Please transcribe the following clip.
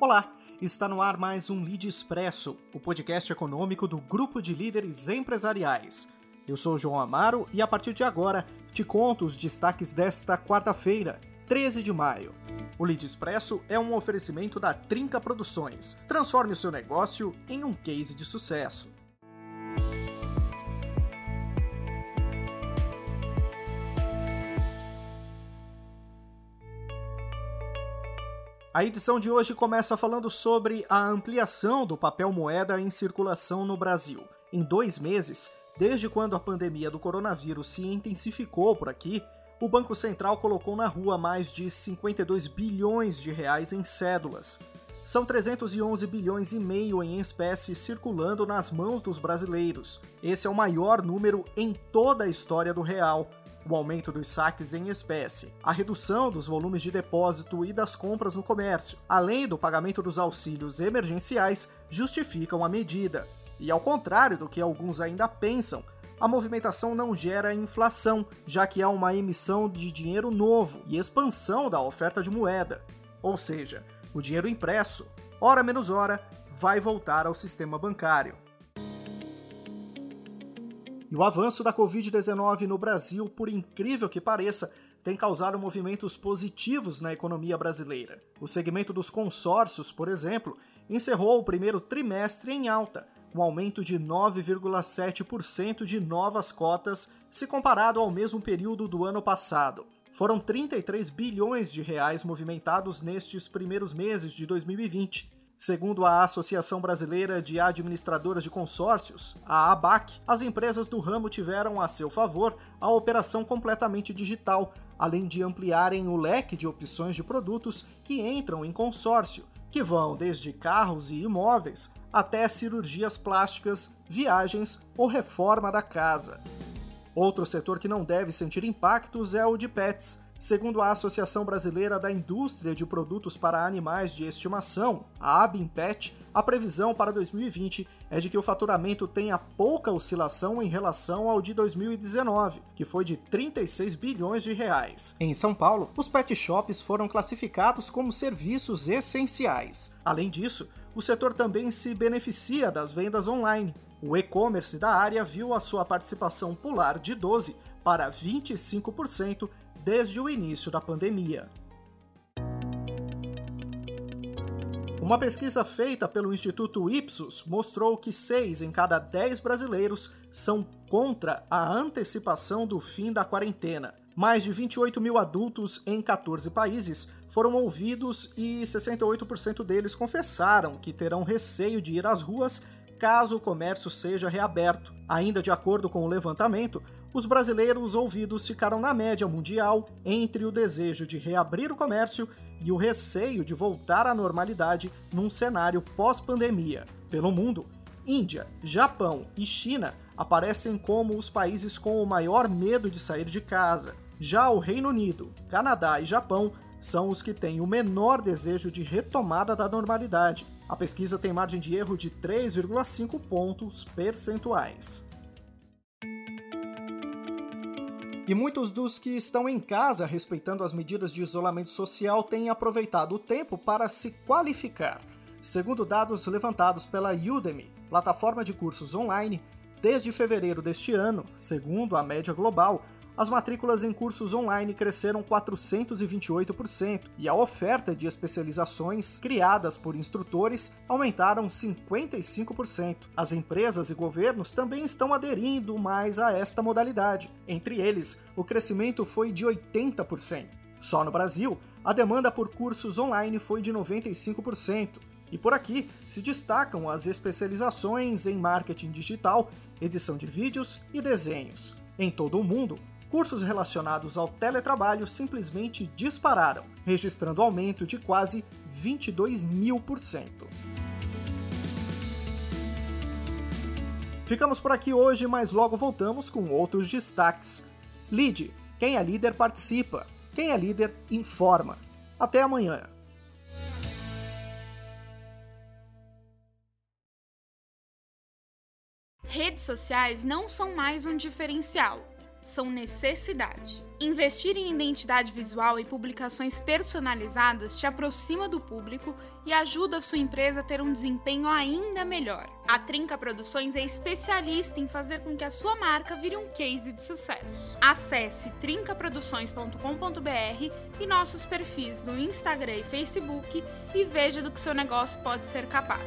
Olá, está no ar mais um Lead Expresso, o podcast econômico do Grupo de Líderes Empresariais. Eu sou João Amaro e a partir de agora te conto os destaques desta quarta-feira, 13 de maio. O Lead Expresso é um oferecimento da Trinca Produções. Transforme o seu negócio em um case de sucesso. A edição de hoje começa falando sobre a ampliação do papel moeda em circulação no Brasil. Em dois meses, desde quando a pandemia do coronavírus se intensificou por aqui, o Banco Central colocou na rua mais de 52 bilhões de reais em cédulas. São 311 bilhões e meio em espécie circulando nas mãos dos brasileiros. Esse é o maior número em toda a história do real o aumento dos saques em espécie, a redução dos volumes de depósito e das compras no comércio, além do pagamento dos auxílios emergenciais, justificam a medida. E ao contrário do que alguns ainda pensam, a movimentação não gera inflação, já que há uma emissão de dinheiro novo e expansão da oferta de moeda. Ou seja, o dinheiro impresso, hora menos hora, vai voltar ao sistema bancário. E o avanço da Covid-19 no Brasil, por incrível que pareça, tem causado movimentos positivos na economia brasileira. O segmento dos consórcios, por exemplo, encerrou o primeiro trimestre em alta, um aumento de 9,7% de novas cotas se comparado ao mesmo período do ano passado. Foram 33 bilhões de reais movimentados nestes primeiros meses de 2020 Segundo a Associação Brasileira de Administradoras de Consórcios, a ABAC, as empresas do ramo tiveram a seu favor a operação completamente digital, além de ampliarem o leque de opções de produtos que entram em consórcio, que vão desde carros e imóveis até cirurgias plásticas, viagens ou reforma da casa. Outro setor que não deve sentir impactos é o de pets Segundo a Associação Brasileira da Indústria de Produtos para Animais de Estimação, a Abimpet, a previsão para 2020 é de que o faturamento tenha pouca oscilação em relação ao de 2019, que foi de 36 bilhões de reais. Em São Paulo, os pet shops foram classificados como serviços essenciais. Além disso, o setor também se beneficia das vendas online. O e-commerce da área viu a sua participação pular de 12 para 25% desde o início da pandemia. Uma pesquisa feita pelo Instituto Ipsos mostrou que 6 em cada 10 brasileiros são contra a antecipação do fim da quarentena. Mais de 28 mil adultos em 14 países foram ouvidos e 68% deles confessaram que terão receio de ir às ruas caso o comércio seja reaberto. Ainda de acordo com o levantamento, os brasileiros ouvidos ficaram na média mundial entre o desejo de reabrir o comércio e o receio de voltar à normalidade num cenário pós-pandemia. Pelo mundo, Índia, Japão e China aparecem como os países com o maior medo de sair de casa. Já o Reino Unido, Canadá e Japão são os que têm o menor desejo de retomada da normalidade. A pesquisa tem margem de erro de 3,5 pontos percentuais. E muitos dos que estão em casa respeitando as medidas de isolamento social têm aproveitado o tempo para se qualificar. Segundo dados levantados pela Udemy, plataforma de cursos online, desde fevereiro deste ano, segundo a média global, as matrículas em cursos online cresceram 428% e a oferta de especializações criadas por instrutores aumentaram 55%. As empresas e governos também estão aderindo mais a esta modalidade. Entre eles, o crescimento foi de 80%. Só no Brasil, a demanda por cursos online foi de 95%. E por aqui se destacam as especializações em marketing digital, edição de vídeos e desenhos. Em todo o mundo, cursos relacionados ao teletrabalho simplesmente dispararam, registrando aumento de quase 22 mil por cento. Ficamos por aqui hoje, mas logo voltamos com outros destaques. Lead, quem é líder participa, quem é líder informa. Até amanhã. Redes sociais não são mais um diferencial são necessidade. Investir em identidade visual e publicações personalizadas te aproxima do público e ajuda a sua empresa a ter um desempenho ainda melhor. A Trinca Produções é especialista em fazer com que a sua marca vire um case de sucesso. Acesse trincaproduções.com.br e nossos perfis no Instagram e Facebook e veja do que seu negócio pode ser capaz.